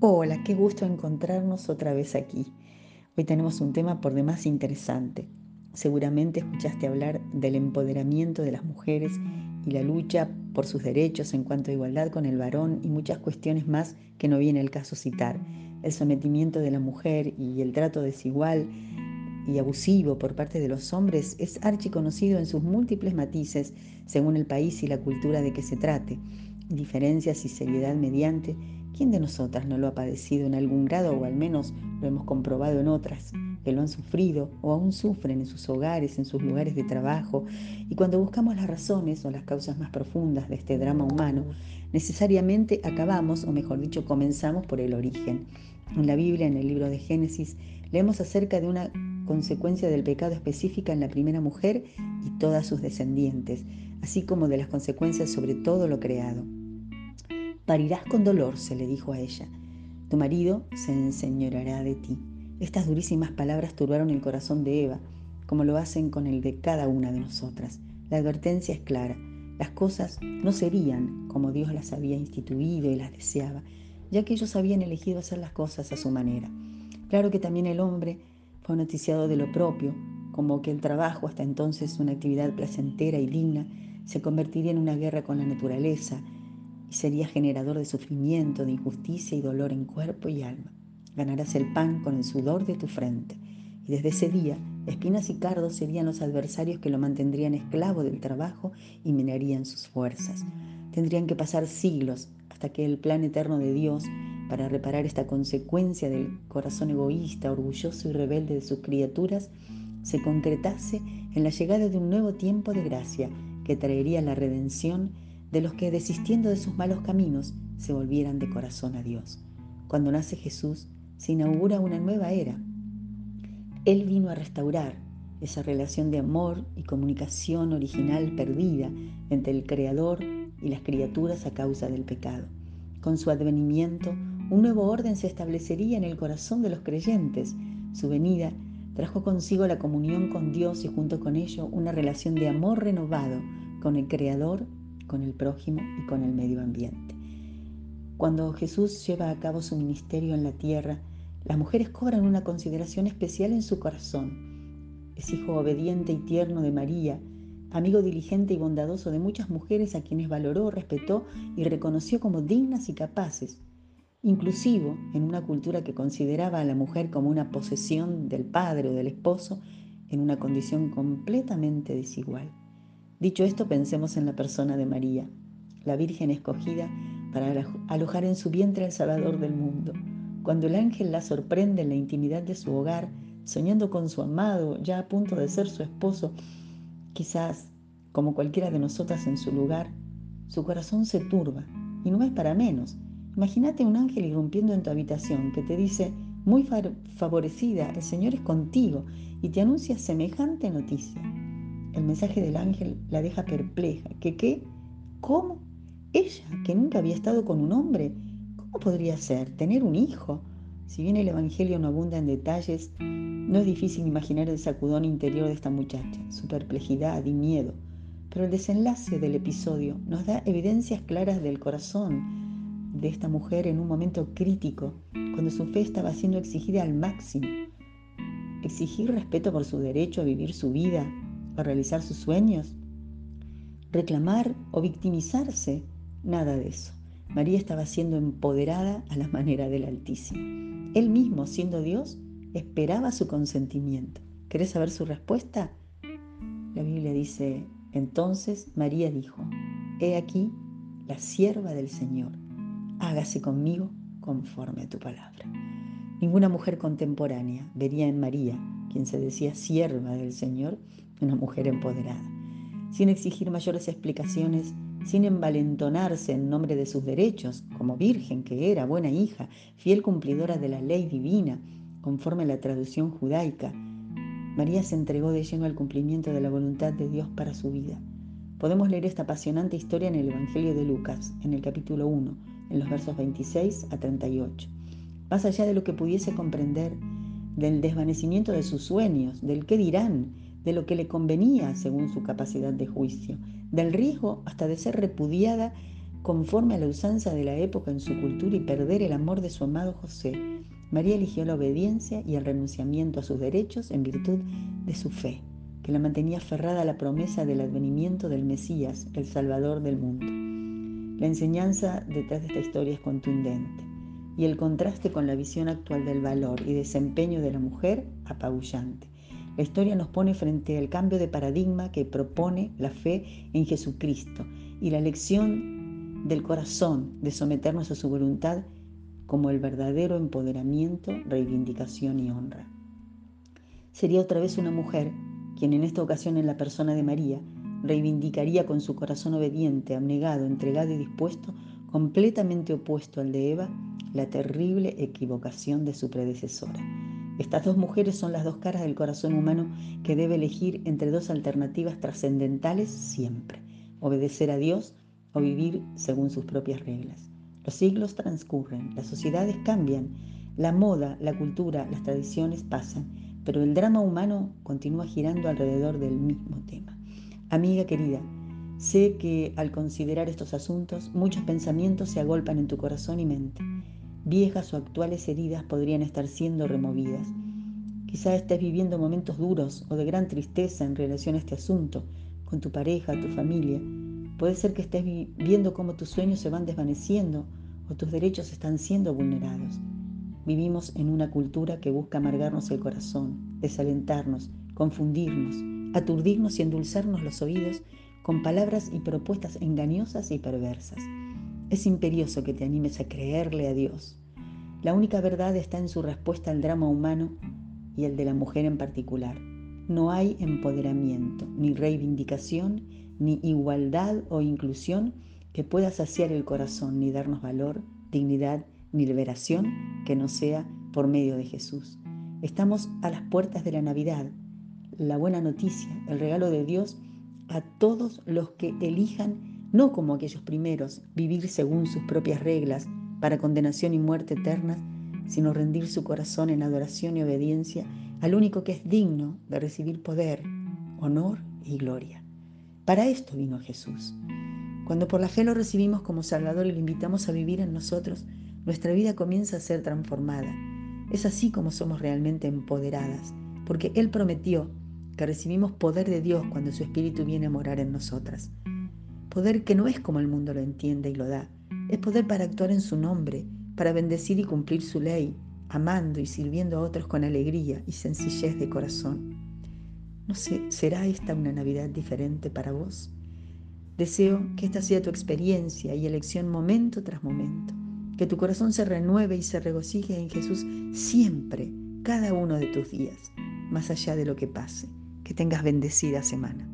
Hola, qué gusto encontrarnos otra vez aquí. Hoy tenemos un tema por demás interesante. Seguramente escuchaste hablar del empoderamiento de las mujeres y la lucha por sus derechos en cuanto a igualdad con el varón y muchas cuestiones más que no viene el caso citar. El sometimiento de la mujer y el trato desigual y abusivo por parte de los hombres es archiconocido en sus múltiples matices según el país y la cultura de que se trate, diferencias y seriedad mediante ¿Quién de nosotras no lo ha padecido en algún grado o al menos lo hemos comprobado en otras que lo han sufrido o aún sufren en sus hogares, en sus lugares de trabajo? Y cuando buscamos las razones o las causas más profundas de este drama humano, necesariamente acabamos, o mejor dicho, comenzamos por el origen. En la Biblia, en el libro de Génesis, leemos acerca de una consecuencia del pecado específica en la primera mujer y todas sus descendientes, así como de las consecuencias sobre todo lo creado. Parirás con dolor, se le dijo a ella. Tu marido se enseñorará de ti. Estas durísimas palabras turbaron el corazón de Eva, como lo hacen con el de cada una de nosotras. La advertencia es clara. Las cosas no serían como Dios las había instituido y las deseaba, ya que ellos habían elegido hacer las cosas a su manera. Claro que también el hombre fue noticiado de lo propio, como que el trabajo, hasta entonces una actividad placentera y digna, se convertiría en una guerra con la naturaleza, y sería generador de sufrimiento, de injusticia y dolor en cuerpo y alma. Ganarás el pan con el sudor de tu frente. Y desde ese día, espinas y cardos serían los adversarios que lo mantendrían esclavo del trabajo y minarían sus fuerzas. Tendrían que pasar siglos hasta que el plan eterno de Dios para reparar esta consecuencia del corazón egoísta, orgulloso y rebelde de sus criaturas se concretase en la llegada de un nuevo tiempo de gracia que traería la redención de los que desistiendo de sus malos caminos se volvieran de corazón a Dios. Cuando nace Jesús, se inaugura una nueva era. Él vino a restaurar esa relación de amor y comunicación original perdida entre el Creador y las criaturas a causa del pecado. Con su advenimiento, un nuevo orden se establecería en el corazón de los creyentes. Su venida trajo consigo la comunión con Dios y junto con ello una relación de amor renovado con el Creador con el prójimo y con el medio ambiente. Cuando Jesús lleva a cabo su ministerio en la tierra, las mujeres cobran una consideración especial en su corazón. Es hijo obediente y tierno de María, amigo diligente y bondadoso de muchas mujeres a quienes valoró, respetó y reconoció como dignas y capaces, inclusivo en una cultura que consideraba a la mujer como una posesión del padre o del esposo en una condición completamente desigual. Dicho esto, pensemos en la persona de María, la Virgen escogida para alojar en su vientre al Salvador del mundo. Cuando el ángel la sorprende en la intimidad de su hogar, soñando con su amado, ya a punto de ser su esposo, quizás, como cualquiera de nosotras en su lugar, su corazón se turba, y no es para menos. Imagínate un ángel irrumpiendo en tu habitación que te dice, muy favorecida, el Señor es contigo, y te anuncia semejante noticia. El mensaje del ángel la deja perpleja. ¿Qué qué? ¿Cómo? Ella, que nunca había estado con un hombre, ¿cómo podría ser? ¿Tener un hijo? Si bien el Evangelio no abunda en detalles, no es difícil imaginar el sacudón interior de esta muchacha, su perplejidad y miedo. Pero el desenlace del episodio nos da evidencias claras del corazón de esta mujer en un momento crítico, cuando su fe estaba siendo exigida al máximo. Exigir respeto por su derecho a vivir su vida, a realizar sus sueños, reclamar o victimizarse, nada de eso. María estaba siendo empoderada a la manera del Altísimo. Él mismo, siendo Dios, esperaba su consentimiento. ¿Querés saber su respuesta? La Biblia dice, entonces María dijo, He aquí la sierva del Señor, hágase conmigo conforme a tu palabra. Ninguna mujer contemporánea vería en María, quien se decía sierva del Señor, una mujer empoderada, sin exigir mayores explicaciones, sin envalentonarse en nombre de sus derechos, como virgen que era, buena hija, fiel cumplidora de la ley divina, conforme a la traducción judaica. María se entregó de lleno al cumplimiento de la voluntad de Dios para su vida. Podemos leer esta apasionante historia en el Evangelio de Lucas, en el capítulo 1, en los versos 26 a 38. Más allá de lo que pudiese comprender, del desvanecimiento de sus sueños, del qué dirán, de lo que le convenía según su capacidad de juicio, del riesgo hasta de ser repudiada conforme a la usanza de la época en su cultura y perder el amor de su amado José, María eligió la obediencia y el renunciamiento a sus derechos en virtud de su fe, que la mantenía aferrada a la promesa del advenimiento del Mesías, el Salvador del mundo. La enseñanza detrás de esta historia es contundente y el contraste con la visión actual del valor y desempeño de la mujer apabullante. La historia nos pone frente al cambio de paradigma que propone la fe en Jesucristo y la lección del corazón de someternos a su voluntad como el verdadero empoderamiento, reivindicación y honra. Sería otra vez una mujer quien en esta ocasión en la persona de María reivindicaría con su corazón obediente, abnegado, entregado y dispuesto, completamente opuesto al de Eva, la terrible equivocación de su predecesora. Estas dos mujeres son las dos caras del corazón humano que debe elegir entre dos alternativas trascendentales siempre, obedecer a Dios o vivir según sus propias reglas. Los siglos transcurren, las sociedades cambian, la moda, la cultura, las tradiciones pasan, pero el drama humano continúa girando alrededor del mismo tema. Amiga querida, sé que al considerar estos asuntos muchos pensamientos se agolpan en tu corazón y mente. Viejas o actuales heridas podrían estar siendo removidas. Quizá estés viviendo momentos duros o de gran tristeza en relación a este asunto, con tu pareja, tu familia. Puede ser que estés viendo cómo tus sueños se van desvaneciendo o tus derechos están siendo vulnerados. Vivimos en una cultura que busca amargarnos el corazón, desalentarnos, confundirnos, aturdirnos y endulzarnos los oídos con palabras y propuestas engañosas y perversas. Es imperioso que te animes a creerle a Dios. La única verdad está en su respuesta al drama humano y el de la mujer en particular. No hay empoderamiento, ni reivindicación, ni igualdad o inclusión que pueda saciar el corazón ni darnos valor, dignidad ni liberación que no sea por medio de Jesús. Estamos a las puertas de la Navidad, la buena noticia, el regalo de Dios a todos los que elijan, no como aquellos primeros, vivir según sus propias reglas para condenación y muerte eternas, sino rendir su corazón en adoración y obediencia al único que es digno de recibir poder, honor y gloria. Para esto vino Jesús. Cuando por la fe lo recibimos como Salvador y lo invitamos a vivir en nosotros, nuestra vida comienza a ser transformada. Es así como somos realmente empoderadas, porque Él prometió que recibimos poder de Dios cuando su Espíritu viene a morar en nosotras. Poder que no es como el mundo lo entiende y lo da, es poder para actuar en su nombre, para bendecir y cumplir su ley, amando y sirviendo a otros con alegría y sencillez de corazón. No sé, ¿será esta una Navidad diferente para vos? Deseo que esta sea tu experiencia y elección momento tras momento. Que tu corazón se renueve y se regocije en Jesús siempre, cada uno de tus días, más allá de lo que pase. Que tengas bendecida semana.